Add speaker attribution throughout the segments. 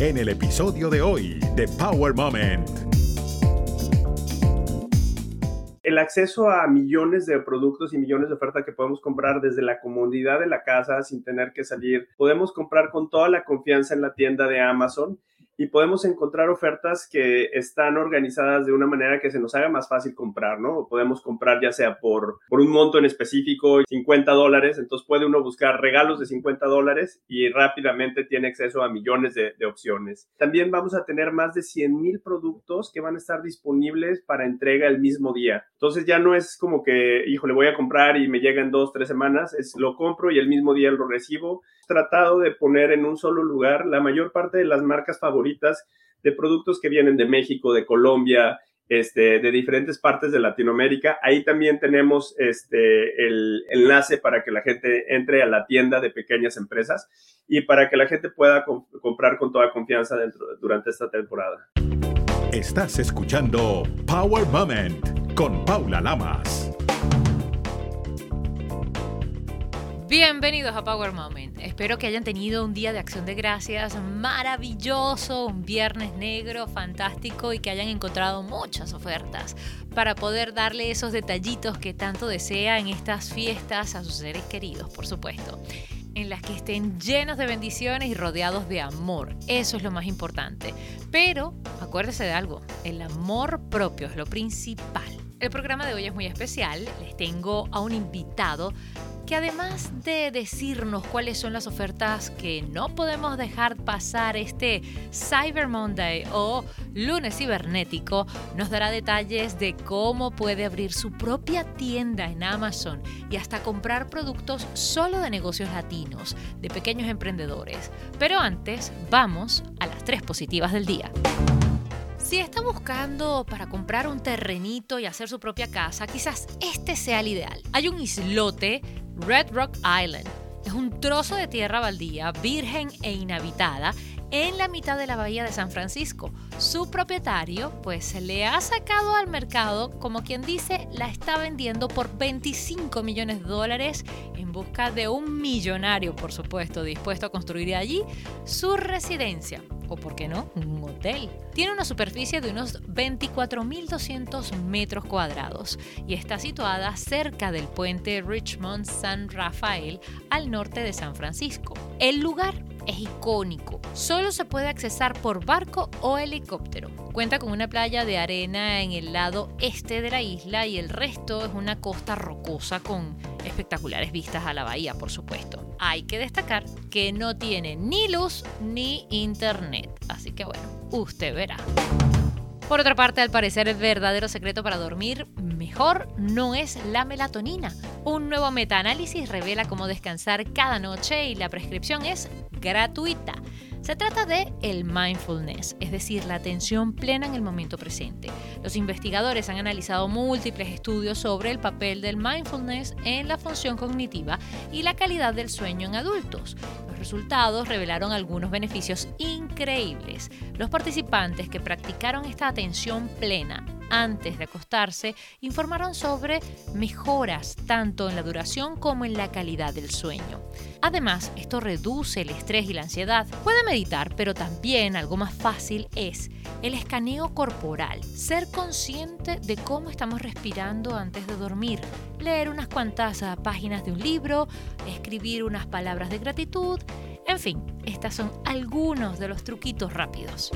Speaker 1: en el episodio de hoy de Power Moment.
Speaker 2: El acceso a millones de productos y millones de ofertas que podemos comprar desde la comodidad de la casa sin tener que salir. Podemos comprar con toda la confianza en la tienda de Amazon y podemos encontrar ofertas que están organizadas de una manera que se nos haga más fácil comprar, ¿no? Podemos comprar ya sea por, por un monto en específico, 50 dólares, entonces puede uno buscar regalos de 50 dólares y rápidamente tiene acceso a millones de, opciones. También vamos a tener más de 100 mil productos que van a estar disponibles para entrega el mismo día. Entonces ya no es como que, hijo, le voy a comprar y me llega en dos, tres semanas, es lo compro y el mismo día lo recibo. Tratado de poner en un solo lugar la mayor parte de las marcas favoritas de productos que vienen de México, de Colombia, este, de diferentes partes de Latinoamérica. Ahí también tenemos este, el enlace para que la gente entre a la tienda de pequeñas empresas y para que la gente pueda comprar con toda confianza dentro, durante esta temporada.
Speaker 1: Estás escuchando Power Moment con Paula Lamas.
Speaker 3: Bienvenidos a Power Moment. Espero que hayan tenido un día de acción de gracias maravilloso, un viernes negro fantástico y que hayan encontrado muchas ofertas para poder darle esos detallitos que tanto desea en estas fiestas a sus seres queridos, por supuesto. En las que estén llenos de bendiciones y rodeados de amor. Eso es lo más importante. Pero acuérdese de algo, el amor propio es lo principal. El programa de hoy es muy especial. Les tengo a un invitado que además de decirnos cuáles son las ofertas que no podemos dejar pasar este Cyber Monday o lunes cibernético, nos dará detalles de cómo puede abrir su propia tienda en Amazon y hasta comprar productos solo de negocios latinos, de pequeños emprendedores. Pero antes, vamos a las tres positivas del día. Si está buscando para comprar un terrenito y hacer su propia casa, quizás este sea el ideal. Hay un islote Red Rock Island. Es un trozo de tierra baldía, virgen e inhabitada, en la mitad de la bahía de San Francisco. Su propietario, pues, le ha sacado al mercado, como quien dice, la está vendiendo por 25 millones de dólares en busca de un millonario, por supuesto, dispuesto a construir allí su residencia o por qué no, un hotel. Tiene una superficie de unos 24.200 metros cuadrados y está situada cerca del puente Richmond San Rafael al norte de San Francisco. El lugar es icónico. Solo se puede accesar por barco o helicóptero. Cuenta con una playa de arena en el lado este de la isla y el resto es una costa rocosa con espectaculares vistas a la bahía, por supuesto. Hay que destacar que no tiene ni luz ni internet, así que bueno, usted verá. Por otra parte, al parecer el verdadero secreto para dormir mejor no es la melatonina. Un nuevo metaanálisis revela cómo descansar cada noche y la prescripción es gratuita. Se trata de el mindfulness, es decir, la atención plena en el momento presente. Los investigadores han analizado múltiples estudios sobre el papel del mindfulness en la función cognitiva y la calidad del sueño en adultos. Los resultados revelaron algunos beneficios increíbles. Los participantes que practicaron esta atención plena antes de acostarse informaron sobre mejoras tanto en la duración como en la calidad del sueño. Además, esto reduce el estrés y la ansiedad. Puede meditar, pero también algo más fácil es el escaneo corporal, ser consciente de cómo estamos respirando antes de dormir, leer unas cuantas ah, páginas de un libro, escribir unas palabras de gratitud, en fin, estos son algunos de los truquitos rápidos.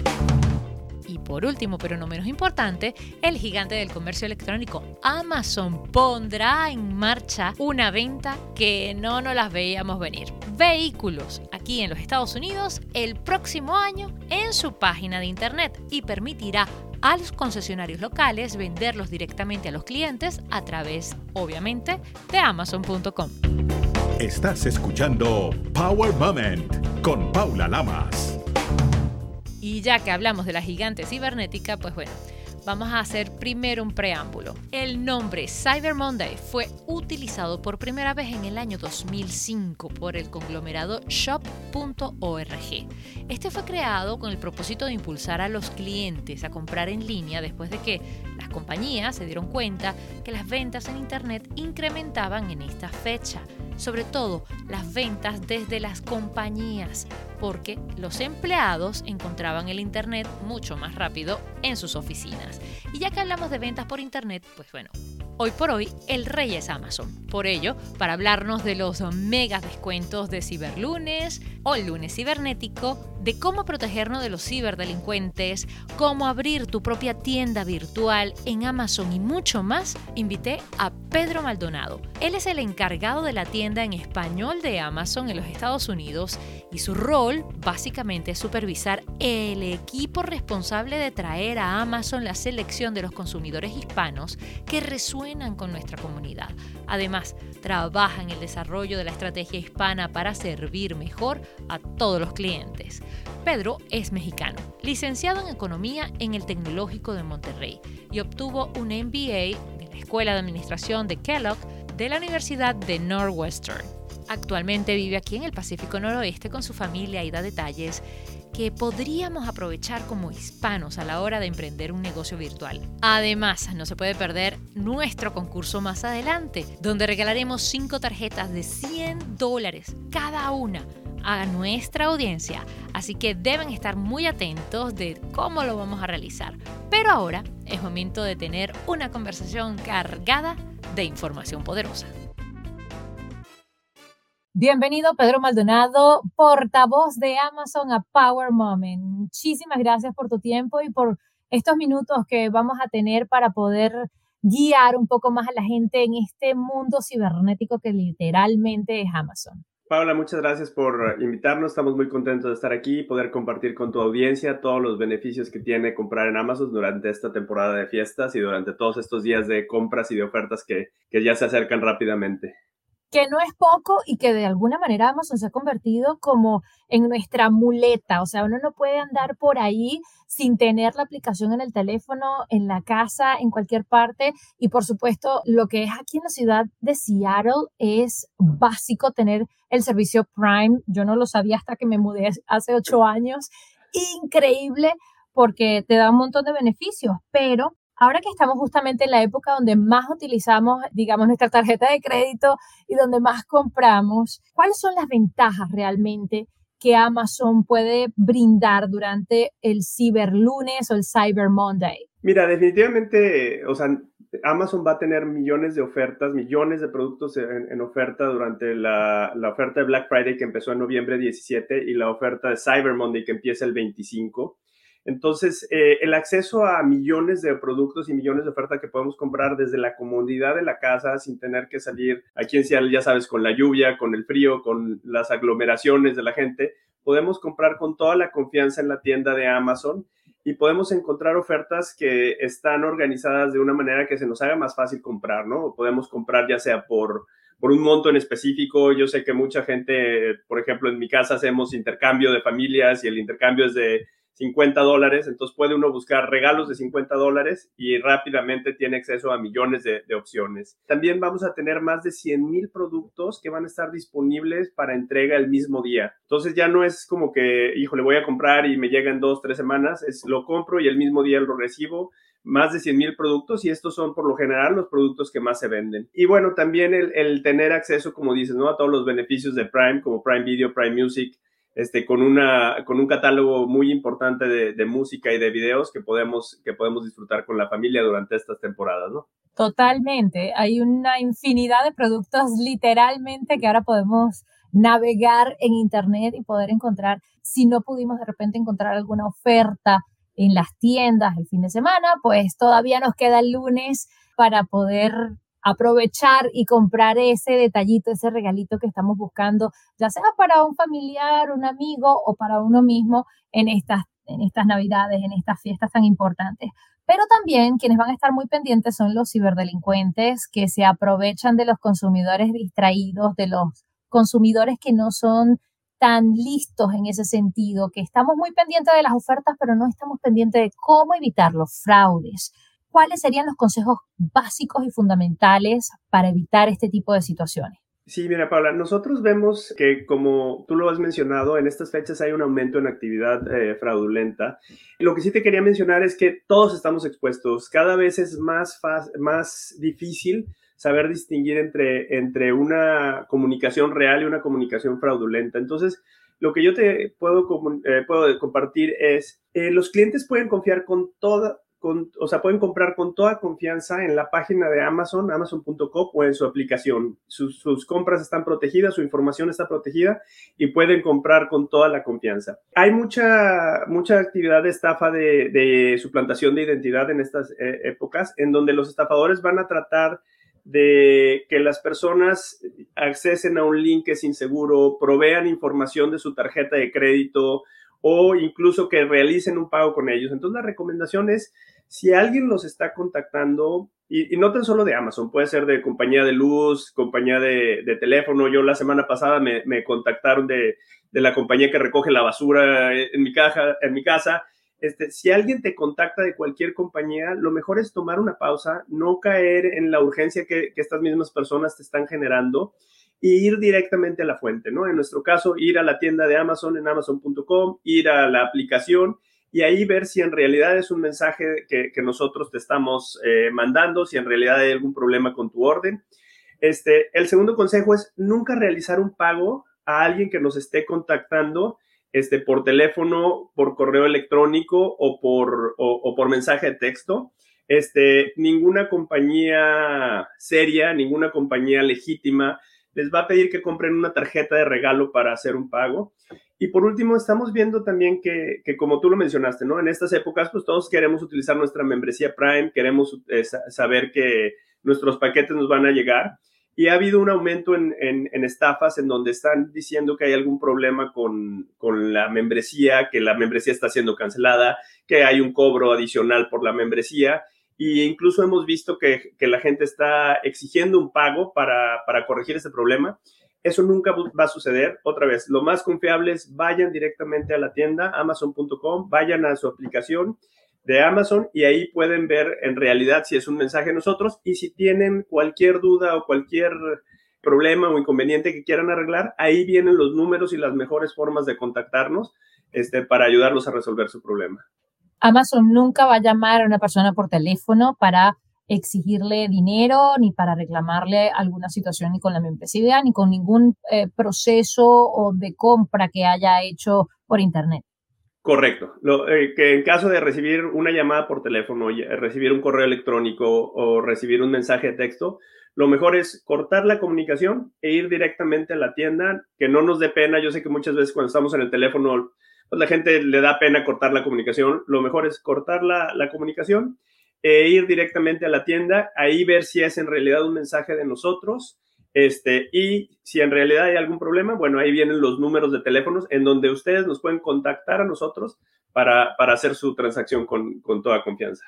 Speaker 3: Y por último, pero no menos importante, el gigante del comercio electrónico Amazon pondrá en marcha una venta que no nos las veíamos venir. Vehículos aquí en los Estados Unidos el próximo año en su página de internet y permitirá a los concesionarios locales venderlos directamente a los clientes a través, obviamente, de amazon.com.
Speaker 1: Estás escuchando Power Moment con Paula Lamas.
Speaker 3: Y ya que hablamos de la gigante cibernética, pues bueno, vamos a hacer primero un preámbulo. El nombre Cyber Monday fue utilizado por primera vez en el año 2005 por el conglomerado shop.org. Este fue creado con el propósito de impulsar a los clientes a comprar en línea después de que las compañías se dieron cuenta que las ventas en Internet incrementaban en esta fecha sobre todo las ventas desde las compañías, porque los empleados encontraban el Internet mucho más rápido en sus oficinas. Y ya que hablamos de ventas por Internet, pues bueno, Hoy por hoy, el rey es Amazon. Por ello, para hablarnos de los mega descuentos de Ciberlunes o el lunes cibernético, de cómo protegernos de los ciberdelincuentes, cómo abrir tu propia tienda virtual en Amazon y mucho más, invité a Pedro Maldonado. Él es el encargado de la tienda en español de Amazon en los Estados Unidos y su rol básicamente es supervisar el equipo responsable de traer a Amazon la selección de los consumidores hispanos que resuenan con nuestra comunidad. Además, trabaja en el desarrollo de la estrategia hispana para servir mejor a todos los clientes. Pedro es mexicano, licenciado en Economía en el Tecnológico de Monterrey y obtuvo un MBA de la Escuela de Administración de Kellogg de la Universidad de Northwestern. Actualmente vive aquí en el Pacífico Noroeste con su familia y da detalles que podríamos aprovechar como hispanos a la hora de emprender un negocio virtual. Además, no se puede perder nuestro concurso más adelante, donde regalaremos 5 tarjetas de 100 dólares cada una a nuestra audiencia, así que deben estar muy atentos de cómo lo vamos a realizar. Pero ahora es momento de tener una conversación cargada de información poderosa. Bienvenido Pedro Maldonado, portavoz de Amazon a Power Moment. Muchísimas gracias por tu tiempo y por estos minutos que vamos a tener para poder guiar un poco más a la gente en este mundo cibernético que literalmente es Amazon.
Speaker 2: Paula, muchas gracias por invitarnos. Estamos muy contentos de estar aquí y poder compartir con tu audiencia todos los beneficios que tiene comprar en Amazon durante esta temporada de fiestas y durante todos estos días de compras y de ofertas que, que ya se acercan rápidamente
Speaker 3: que no es poco y que de alguna manera Amazon se ha convertido como en nuestra muleta. O sea, uno no puede andar por ahí sin tener la aplicación en el teléfono, en la casa, en cualquier parte. Y por supuesto, lo que es aquí en la ciudad de Seattle es básico tener el servicio Prime. Yo no lo sabía hasta que me mudé hace ocho años. Increíble porque te da un montón de beneficios, pero Ahora que estamos justamente en la época donde más utilizamos, digamos, nuestra tarjeta de crédito y donde más compramos, ¿cuáles son las ventajas realmente que Amazon puede brindar durante el Cyber Lunes o el Cyber Monday?
Speaker 2: Mira, definitivamente, o sea, Amazon va a tener millones de ofertas, millones de productos en, oferta durante la, la, oferta de Black Friday que empezó en noviembre 17 y la oferta de Cyber Monday que empieza el 25. Entonces, eh, el acceso a millones de productos y millones de ofertas que podemos comprar desde la comodidad de la casa sin tener que salir aquí en Seattle, ya sabes, con la lluvia, con el frío, con las aglomeraciones de la gente, podemos comprar con toda la confianza en la tienda de Amazon y podemos encontrar ofertas que están organizadas de una manera que se nos haga más fácil comprar, ¿no? Podemos comprar ya sea por, por un monto en específico. Yo sé que mucha gente, por ejemplo, en mi casa hacemos intercambio de familias y el intercambio es de 50 dólares, entonces puede uno buscar regalos de 50 dólares y rápidamente tiene acceso a millones de, opciones. También vamos a tener más de 100 mil productos que van a estar disponibles para entrega el mismo día. Entonces ya no es como que, hijo, le voy a comprar y me llega en dos, tres semanas, es lo compro y el mismo día lo recibo más de 100 mil productos y estos son por lo general los productos que más se venden. Y bueno, también el, el, tener acceso, como dices, ¿no? a todos los beneficios de Prime, como Prime Video, Prime Music, este, con, una, con un catálogo muy importante de, música y de videos que podemos, que podemos disfrutar con la familia durante estas temporadas, ¿no?
Speaker 3: Totalmente. Hay una infinidad de productos literalmente que ahora podemos navegar en Internet y poder encontrar, si no pudimos de repente encontrar alguna oferta en las tiendas el fin de semana, pues todavía nos queda el lunes para poder aprovechar y comprar ese detallito, ese regalito que estamos buscando, ya sea para un familiar, un amigo o para uno mismo en estas, en estas navidades, en estas fiestas tan importantes. Pero también quienes van a estar muy pendientes son los ciberdelincuentes que se aprovechan de los consumidores distraídos, de los consumidores que no son tan listos en ese sentido, que estamos muy pendientes de las ofertas, pero no estamos pendientes de cómo evitar los fraudes, ¿cuáles serían los consejos básicos y fundamentales para evitar este tipo de situaciones?
Speaker 2: Sí, mira, Paula, nosotros vemos que, como tú lo has mencionado, en estas fechas hay un aumento en actividad eh, fraudulenta. Lo que sí te quería mencionar es que todos estamos expuestos. Cada vez es más, más difícil saber distinguir entre, entre una comunicación real y una comunicación fraudulenta. Entonces, lo que yo te puedo, eh, puedo compartir es, eh, los clientes pueden confiar con toda, o sea, pueden comprar con toda confianza en la página de Amazon, amazon.com o en su aplicación. Sus, compras están protegidas, su información está protegida y pueden comprar con toda la confianza. Hay mucha, mucha actividad de estafa de, suplantación de identidad en estas eh, épocas, en donde los estafadores van a tratar de que las personas accesen a un link que es inseguro, provean información de su tarjeta de crédito o incluso que realicen un pago con ellos. Entonces la recomendación es si alguien los está contactando, y, no tan solo de Amazon, puede ser de compañía de luz, compañía de, teléfono. Yo la semana pasada me, contactaron de, la compañía que recoge la basura en mi, caja, en mi casa. Este, si alguien te contacta de cualquier compañía, lo mejor es tomar una pausa, no caer en la urgencia que, que estas mismas personas te están generando y ir directamente a la fuente, ¿no? En nuestro caso, ir a la tienda de Amazon en amazon.com, ir a la aplicación y ahí ver si en realidad es un mensaje que, nosotros te estamos eh, mandando, si en realidad hay algún problema con tu orden. Este, el segundo consejo es nunca realizar un pago a alguien que nos esté contactando este, por teléfono, por correo electrónico o por, o, por mensaje de texto. Este, ninguna compañía seria, ninguna compañía legítima les va a pedir que compren una tarjeta de regalo para hacer un pago. Y por último, estamos viendo también que, como tú lo mencionaste, ¿no? En estas épocas, pues todos queremos utilizar nuestra membresía Prime, queremos eh, saber que nuestros paquetes nos van a llegar. Y ha habido un aumento en, estafas en donde están diciendo que hay algún problema con, con, la membresía, que la membresía está siendo cancelada, que hay un cobro adicional por la membresía. Y incluso hemos visto que, que la gente está exigiendo un pago para, para corregir este problema. Eso nunca va a suceder. Otra vez, lo más confiable es vayan directamente a la tienda amazon.com, vayan a su aplicación de Amazon y ahí pueden ver en realidad si es un mensaje de nosotros y si tienen cualquier duda o cualquier problema o inconveniente que quieran arreglar, ahí vienen los números y las mejores formas de contactarnos este, para ayudarlos a resolver su problema.
Speaker 4: Amazon nunca va a llamar a una persona por teléfono para exigirle dinero ni para reclamarle alguna situación ni con la membresía ni con ningún eh, proceso o de compra que haya hecho por internet.
Speaker 2: Correcto. Lo, eh, que en caso de recibir una llamada por teléfono, recibir un correo electrónico o recibir un mensaje de texto, lo mejor es cortar la comunicación e ir directamente a la tienda, que no nos dé pena. Yo sé que muchas veces cuando estamos en el teléfono, pues la gente le da pena cortar la comunicación. Lo mejor es cortar la, la comunicación e ir directamente a la tienda, ahí ver si es en realidad un mensaje de nosotros. Este, y si en realidad hay algún problema, bueno, ahí vienen los números de teléfonos en donde ustedes nos pueden contactar a nosotros para, para hacer su transacción con, con toda confianza.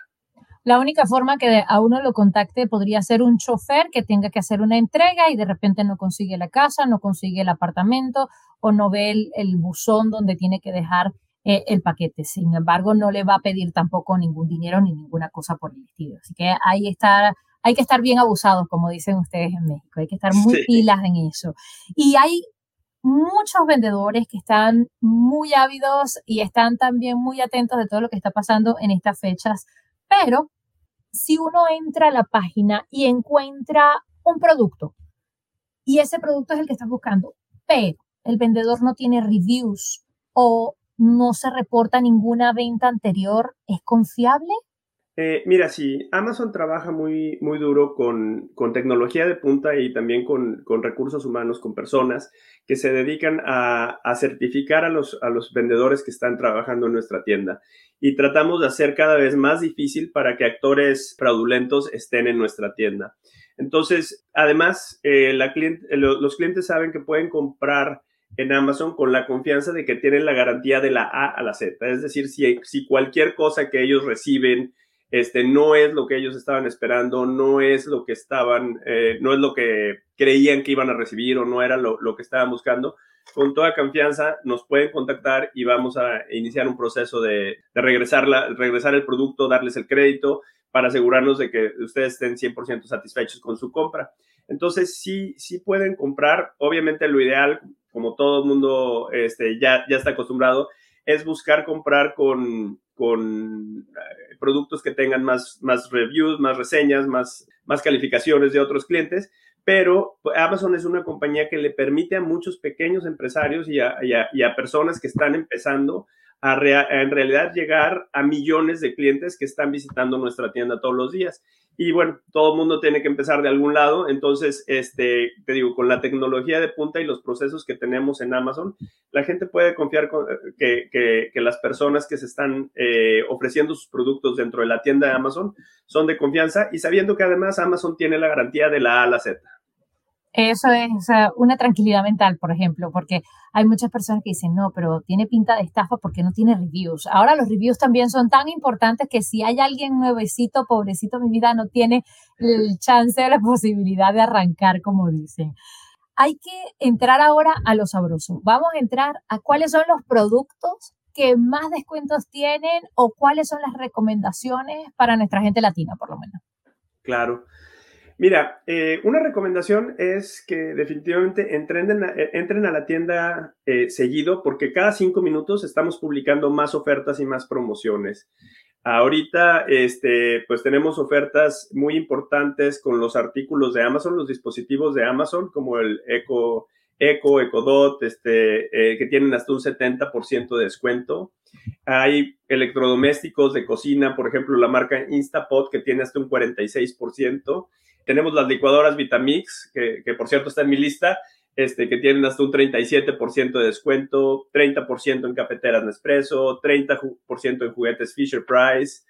Speaker 4: La única forma que a uno lo contacte podría ser un chofer que tenga que hacer una entrega y de repente no consigue la casa, no consigue el apartamento o no ve el, el buzón donde tiene que dejar eh, el paquete. Sin embargo, no le va a pedir tampoco ningún dinero ni ninguna cosa por el estilo. Así que ahí está, hay que estar bien abusados, como dicen ustedes en México. Hay que estar muy pilas en eso. Y hay muchos vendedores que están muy ávidos y están también muy atentos de todo lo que está pasando en estas fechas. Pero si uno entra a la página y encuentra un producto y ese producto es el que estás buscando, pero el vendedor no tiene reviews o no se reporta ninguna venta anterior, ¿es confiable?
Speaker 2: Eh, mira, sí, Amazon trabaja muy, muy duro con, tecnología de punta y también con, recursos humanos, con personas que se dedican a, certificar a los, a los vendedores que están trabajando en nuestra tienda. Y tratamos de hacer cada vez más difícil para que actores fraudulentos estén en nuestra tienda. Entonces, además, eh, la los clientes saben que pueden comprar en Amazon con la confianza de que tienen la garantía de la A a la Z. Es decir, si, si cualquier cosa que ellos reciben este, no es lo que ellos estaban esperando, no es lo que estaban, eh, no es lo que creían que iban a recibir o no era lo, que estaban buscando, con toda confianza nos pueden contactar y vamos a iniciar un proceso de, regresar, la, regresar el producto, darles el crédito para asegurarnos de que ustedes estén 100% satisfechos con su compra. Entonces, sí, sí pueden comprar. Obviamente, lo ideal, como todo el mundo este, ya, ya está acostumbrado, es buscar comprar con, con eh, productos que tengan más, más reviews, más reseñas, más, más calificaciones de otros clientes, pero Amazon es una compañía que le permite a muchos pequeños empresarios y a, y a personas que están empezando a, en realidad llegar a millones de clientes que están visitando nuestra tienda todos los días. Y bueno, todo el mundo tiene que empezar de algún lado. Entonces, este, te digo, con la tecnología de punta y los procesos que tenemos en Amazon, la gente puede confiar que, que, las personas que se están eh, ofreciendo sus productos dentro de la tienda de Amazon son de confianza y sabiendo que además Amazon tiene la garantía de la A a la Z.
Speaker 4: Eso es una tranquilidad mental, por ejemplo, porque hay muchas personas que dicen, no, pero tiene pinta de estafa porque no tiene reviews. Ahora los reviews también son tan importantes que si hay alguien nuevecito, pobrecito mi vida, no tiene el chance o la posibilidad de arrancar, como dicen. Hay que entrar ahora a lo sabroso. Vamos a entrar a cuáles son los productos que más descuentos tienen o cuáles son las recomendaciones para nuestra gente latina, por lo menos.
Speaker 2: Claro. Mira, eh, una recomendación es que definitivamente entren, eh, entren a la tienda eh, seguido porque cada cinco minutos estamos publicando más ofertas y más promociones. Ahorita, este, pues tenemos ofertas muy importantes con los artículos de Amazon, los dispositivos de Amazon, como el Echo, Echo, Echo Dot, este, que tienen hasta un 70% de descuento. Hay electrodomésticos de cocina, por ejemplo, la marca Instapot, que tiene hasta un 46%. Tenemos las licuadoras Vitamix, que, que por cierto está en mi lista, este, que tienen hasta un 37% de descuento, 30% en cafeteras Nespresso, 30% en juguetes Fisher Price,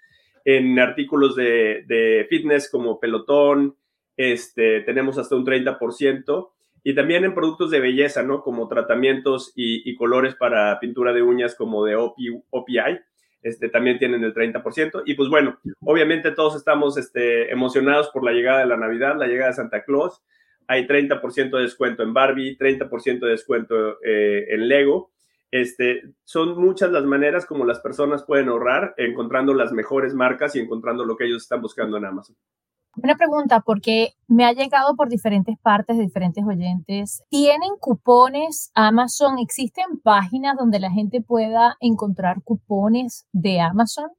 Speaker 2: en artículos de, de, fitness como pelotón, este, tenemos hasta un 30%, y también en productos de belleza, ¿no? Como tratamientos y, y colores para pintura de uñas como de OPI este, también tienen el 30%. Y pues bueno, obviamente todos estamos este, emocionados por la llegada de la Navidad, la llegada de Santa Claus. Hay 30% de descuento en Barbie, 30% de descuento eh, en Lego. Este, son muchas las maneras como las personas pueden ahorrar encontrando las mejores marcas y encontrando lo que ellos están buscando en Amazon.
Speaker 4: Una pregunta, porque me ha llegado por diferentes partes diferentes oyentes. ¿Tienen cupones Amazon? ¿Existen páginas donde la gente pueda encontrar cupones de Amazon?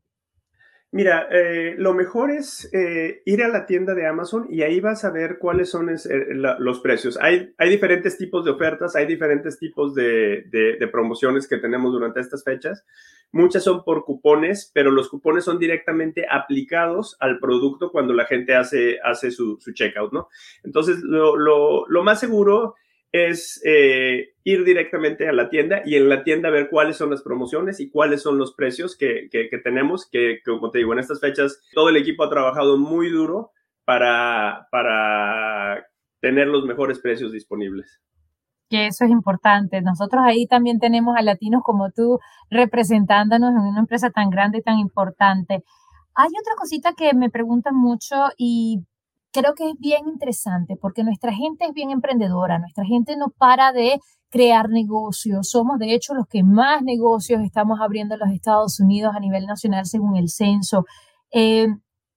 Speaker 2: Mira, eh, lo mejor es eh, ir a la tienda de Amazon y ahí vas a ver cuáles son eh, los precios. Hay, diferentes tipos de ofertas, hay diferentes tipos de, promociones que tenemos durante estas fechas. Muchas son por cupones, pero los cupones son directamente aplicados al producto cuando la gente hace, su, su checkout, ¿no? Entonces, lo más seguro es eh, ir directamente a la tienda y en la tienda ver cuáles son las promociones y cuáles son los precios que, tenemos, que, como te digo, en estas fechas todo el equipo ha trabajado muy duro para, para tener los mejores precios disponibles.
Speaker 4: Que eso es importante. Nosotros ahí también tenemos a latinos como tú representándonos en una empresa tan grande y tan importante. Hay otra cosita que me preguntan mucho y creo que es bien interesante porque nuestra gente es bien emprendedora, nuestra gente no para de crear negocios, somos de hecho los que más negocios estamos abriendo en los Estados Unidos a nivel nacional según el censo. Eh,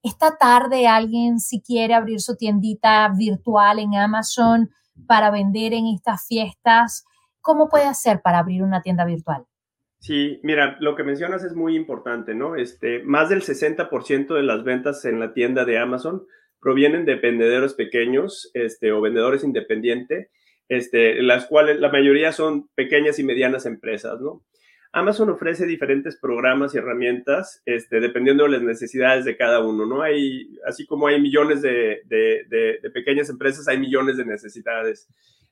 Speaker 4: esta tarde alguien si quiere abrir su tiendita virtual en Amazon para vender en estas fiestas, ¿cómo puede hacer para abrir una tienda virtual?
Speaker 2: Sí, mira, lo que mencionas es muy importante, ¿no? Este, más del 60% de las ventas en la tienda de Amazon provienen de vendedores pequeños este, o vendedores independientes, este, las cuales la mayoría son pequeñas y medianas empresas, ¿no? Amazon ofrece diferentes programas y herramientas, este, dependiendo de las necesidades de cada uno, ¿no? Hay, así como hay millones de, pequeñas empresas, hay millones de necesidades.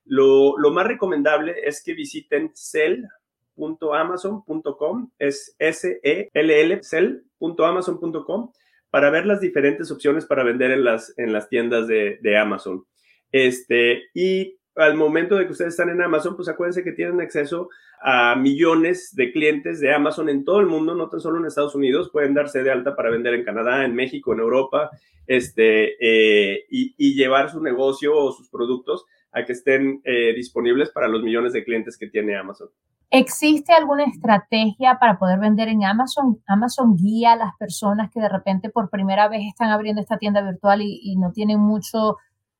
Speaker 2: Lo, lo más recomendable es que visiten cell.amazon.com, es S-E-L-L, cell.amazon.com, para ver las diferentes opciones para vender en las, en las tiendas de, Amazon. Este, y al momento de que ustedes están en Amazon, pues acuérdense que tienen acceso a millones de clientes de Amazon en todo el mundo, no tan solo en Estados Unidos, pueden darse de alta para vender en Canadá, en México, en Europa, este, eh, y, llevar su negocio o sus productos a que estén eh, disponibles para los millones de clientes que tiene Amazon.
Speaker 4: ¿Existe alguna estrategia para poder vender en Amazon? Amazon guía a las personas que de repente por primera vez están abriendo esta tienda virtual y, no tienen mucho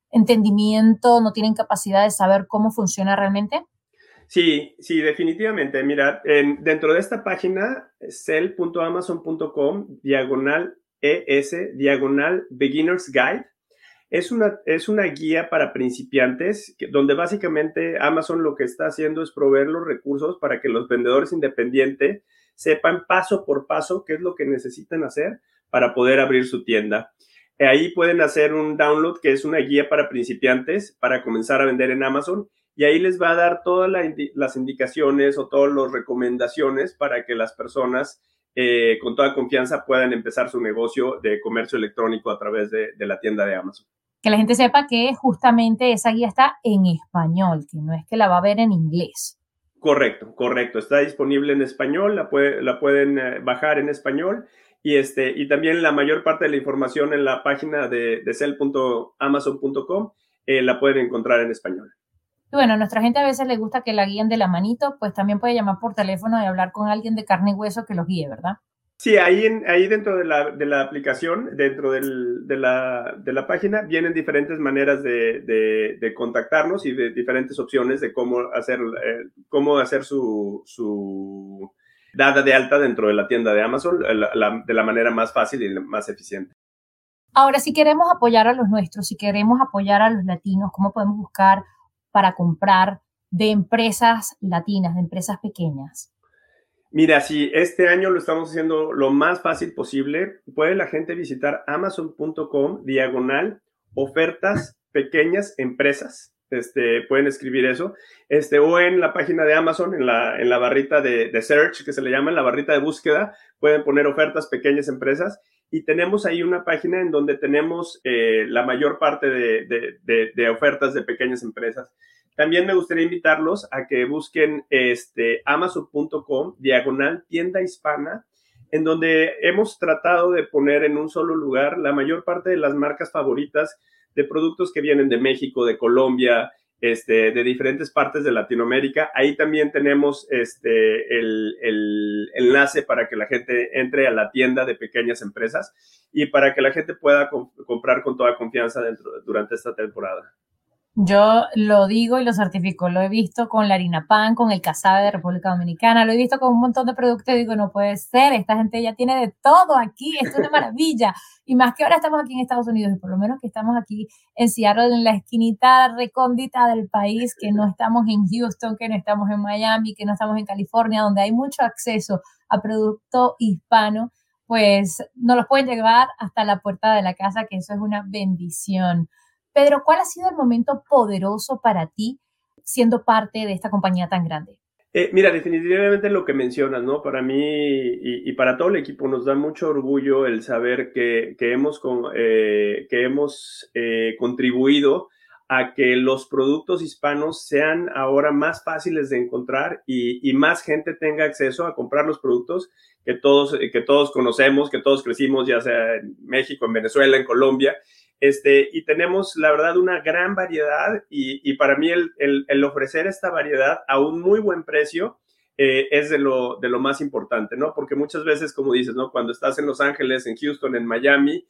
Speaker 4: entendimiento, no tienen capacidad de saber cómo funciona realmente.
Speaker 2: Sí, sí, definitivamente. Mira, dentro de esta página, sell.amazon.com, diagonal ES, diagonal Beginner's Guide, es una, es una guía para principiantes donde básicamente Amazon lo que está haciendo es proveer los recursos para que los vendedores independientes sepan paso por paso qué es lo que necesitan hacer para poder abrir su tienda. Ahí pueden hacer un download que es una guía para principiantes para comenzar a vender en Amazon y ahí les va a dar todas las indicaciones o todas las recomendaciones para que las personas eh, con toda confianza puedan empezar su negocio de comercio electrónico a través de la tienda de Amazon
Speaker 4: que la gente sepa que justamente esa guía está en español, que no es que la va a ver en inglés.
Speaker 2: Correcto, correcto. Está disponible en español, la, la pueden eh, bajar en español y, este, y también la mayor parte de la información en la página de, de cell.amazon.com eh, la pueden encontrar en español.
Speaker 4: bueno, a nuestra gente a veces le gusta que la guíen de la manito, pues también puede llamar por teléfono y hablar con alguien de carne y hueso que los guíe, ¿verdad?
Speaker 2: Sí, ahí, ahí dentro de la, de la aplicación, dentro del, de, la, de, la, página, vienen diferentes maneras de, de, contactarnos y de diferentes opciones de cómo hacer, eh, cómo hacer su, su, dada de alta dentro de la tienda de Amazon de la manera más fácil y más eficiente.
Speaker 4: Ahora, si queremos apoyar a los nuestros, si queremos apoyar a los latinos, ¿cómo podemos buscar para comprar de empresas latinas, de empresas pequeñas?
Speaker 2: Mira, si este año lo estamos haciendo lo más fácil posible, puede la gente visitar amazon.com diagonal ofertas pequeñas empresas. Este, pueden escribir eso, este, o en la página de Amazon, en la, en la barrita de, search, que se le llama, en la barrita de búsqueda, pueden poner ofertas pequeñas empresas y tenemos ahí una página en donde tenemos eh, la mayor parte de, de, ofertas de pequeñas empresas. También me gustaría invitarlos a que busquen este, amazon.com, diagonal tienda hispana, en donde hemos tratado de poner en un solo lugar la mayor parte de las marcas favoritas de productos que vienen de México, de Colombia, este, de diferentes partes de Latinoamérica. Ahí también tenemos este, el, enlace para que la gente entre a la tienda de pequeñas empresas y para que la gente pueda comprar con toda confianza durante esta temporada.
Speaker 4: Yo lo digo y lo certifico, lo he visto con la harina pan, con el casabe de República Dominicana, lo he visto con un montón de productos y digo, no puede ser, esta gente ya tiene de todo aquí, es una maravilla. Y más que ahora estamos aquí en Estados Unidos y por lo menos que estamos aquí en Seattle, en la esquinita recóndita del país, que no estamos en Houston, que no estamos en Miami, que no estamos en California, donde hay mucho acceso a producto hispano, pues nos los pueden llevar hasta la puerta de la casa, que eso es una bendición. Pedro, ¿cuál ha sido el momento poderoso para ti siendo parte de esta compañía tan grande?
Speaker 2: Eh, mira, definitivamente lo que mencionas, ¿no? Para mí y, para todo el equipo nos da mucho orgullo el saber que, hemos, eh, que hemos eh, contribuido a que los productos hispanos sean ahora más fáciles de encontrar y, y, más gente tenga acceso a comprar los productos que todos, que todos conocemos, que todos crecimos, ya sea en México, en Venezuela, en Colombia, este, y tenemos, la verdad, una gran variedad y, para mí el, ofrecer esta variedad a un muy buen precio eh, es de lo, más importante, ¿no? Porque muchas veces, como dices, ¿no? Cuando estás en Los Ángeles, en Houston, en Miami,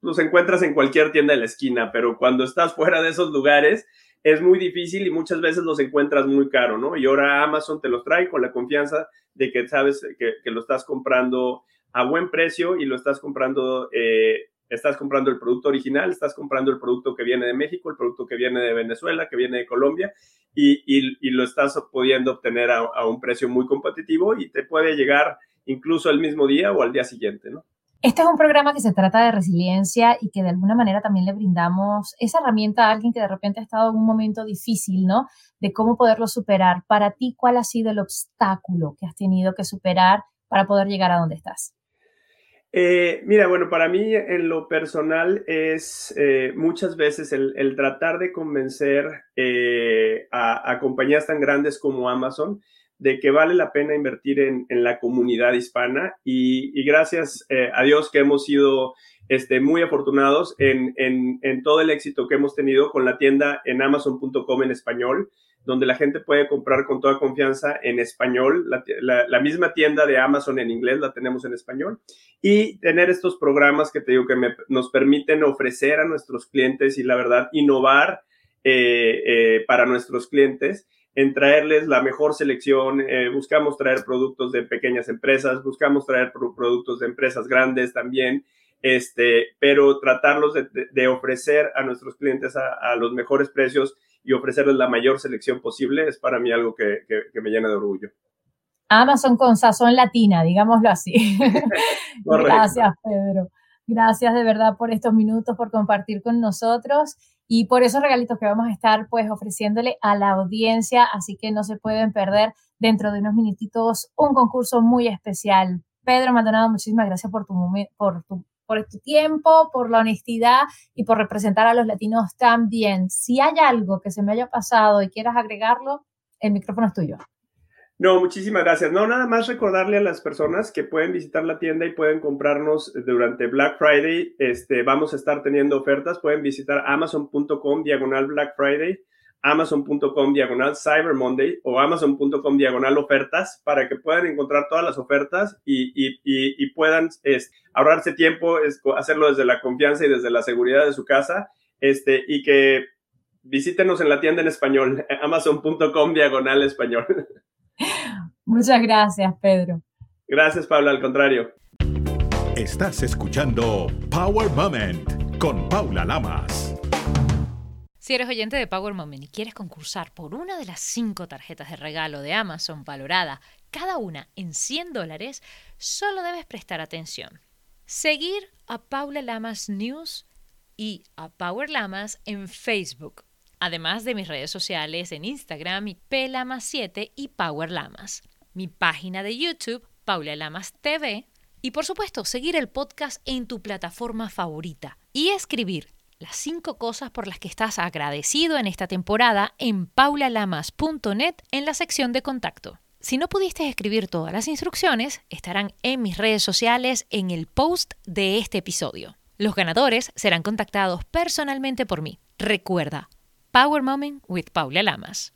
Speaker 2: los encuentras en cualquier tienda de la esquina, pero cuando estás fuera de esos lugares es muy difícil y muchas veces los encuentras muy caro, ¿no? Y ahora Amazon te los trae con la confianza de que sabes que, lo estás comprando a buen precio y lo estás comprando eh, Estás comprando el producto original, estás comprando el producto que viene de México, el producto que viene de Venezuela, que viene de Colombia, y, y, lo estás pudiendo obtener a, un precio muy competitivo y te puede llegar incluso el mismo día o al día siguiente, ¿no?
Speaker 4: Este es un programa que se trata de resiliencia y que de alguna manera también le brindamos esa herramienta a alguien que de repente ha estado en un momento difícil, ¿no? De cómo poderlo superar. Para ti, ¿cuál ha sido el obstáculo que has tenido que superar para poder llegar a donde estás?
Speaker 2: Eh, mira, bueno, para mí en lo personal es eh, muchas veces el, tratar de convencer eh, a, compañías tan grandes como Amazon de que vale la pena invertir en, la comunidad hispana y, gracias a Dios que hemos sido este, muy afortunados en, todo el éxito que hemos tenido con la tienda en amazon.com en español donde la gente puede comprar con toda confianza en español. La, misma tienda de Amazon en inglés la tenemos en español. Y tener estos programas que te digo que nos permiten ofrecer a nuestros clientes y la verdad innovar eh, eh, para nuestros clientes en traerles la mejor selección. Eh, buscamos traer productos de pequeñas empresas, buscamos traer productos de empresas grandes también, este, pero tratarlos de, ofrecer a nuestros clientes a, los mejores precios y ofrecerles la mayor selección posible es para mí algo que, me llena de orgullo.
Speaker 4: Amazon con sazón latina, digámoslo así. Gracias, Pedro. Gracias de verdad por estos minutos, por compartir con nosotros y por esos regalitos que vamos a estar pues ofreciéndole a la audiencia, así que no se pueden perder dentro de unos minutitos un concurso muy especial. Pedro Maldonado, muchísimas gracias por tu, por tu, por tu tiempo, por la honestidad y por representar a los latinos tan bien. Si hay algo que se me haya pasado y quieras agregarlo, el micrófono es tuyo.
Speaker 2: No, muchísimas gracias. No, nada más recordarle a las personas que pueden visitar la tienda y pueden comprarnos durante Black Friday. Este, vamos a estar teniendo ofertas. Pueden visitar amazon.com diagonal Black Friday, amazon.com diagonal Cyber Monday o amazon.com diagonal ofertas para que puedan encontrar todas las ofertas y, y, y, puedan ahorrarse tiempo, hacerlo desde la confianza y desde la seguridad de su casa este, y que visítenos en la tienda en español, amazon.com diagonal español.
Speaker 4: Muchas gracias, Pedro.
Speaker 2: Gracias, Pablo, al contrario.
Speaker 1: Estás escuchando Power Moment con Paula Lamas.
Speaker 3: Si eres oyente de Power Moment y quieres concursar por una de las cinco tarjetas de regalo de Amazon valorada cada una en 100 dólares, solo debes prestar atención. Seguir a Paula Lamas News y a Power Lamas en Facebook además de mis redes sociales en Instagram y Pelamas7 y Power Lamas, mi página de YouTube, Paula Lamas TV, y por supuesto seguir el podcast en tu plataforma favorita y escribir las cinco cosas por las que estás agradecido en esta temporada en paulalamas.net en la sección de contacto. Si no pudiste escribir todas las instrucciones, estarán en mis redes sociales en el post de este episodio. Los ganadores serán contactados personalmente por mí. Recuerda, Power Moment with Paula Lamas.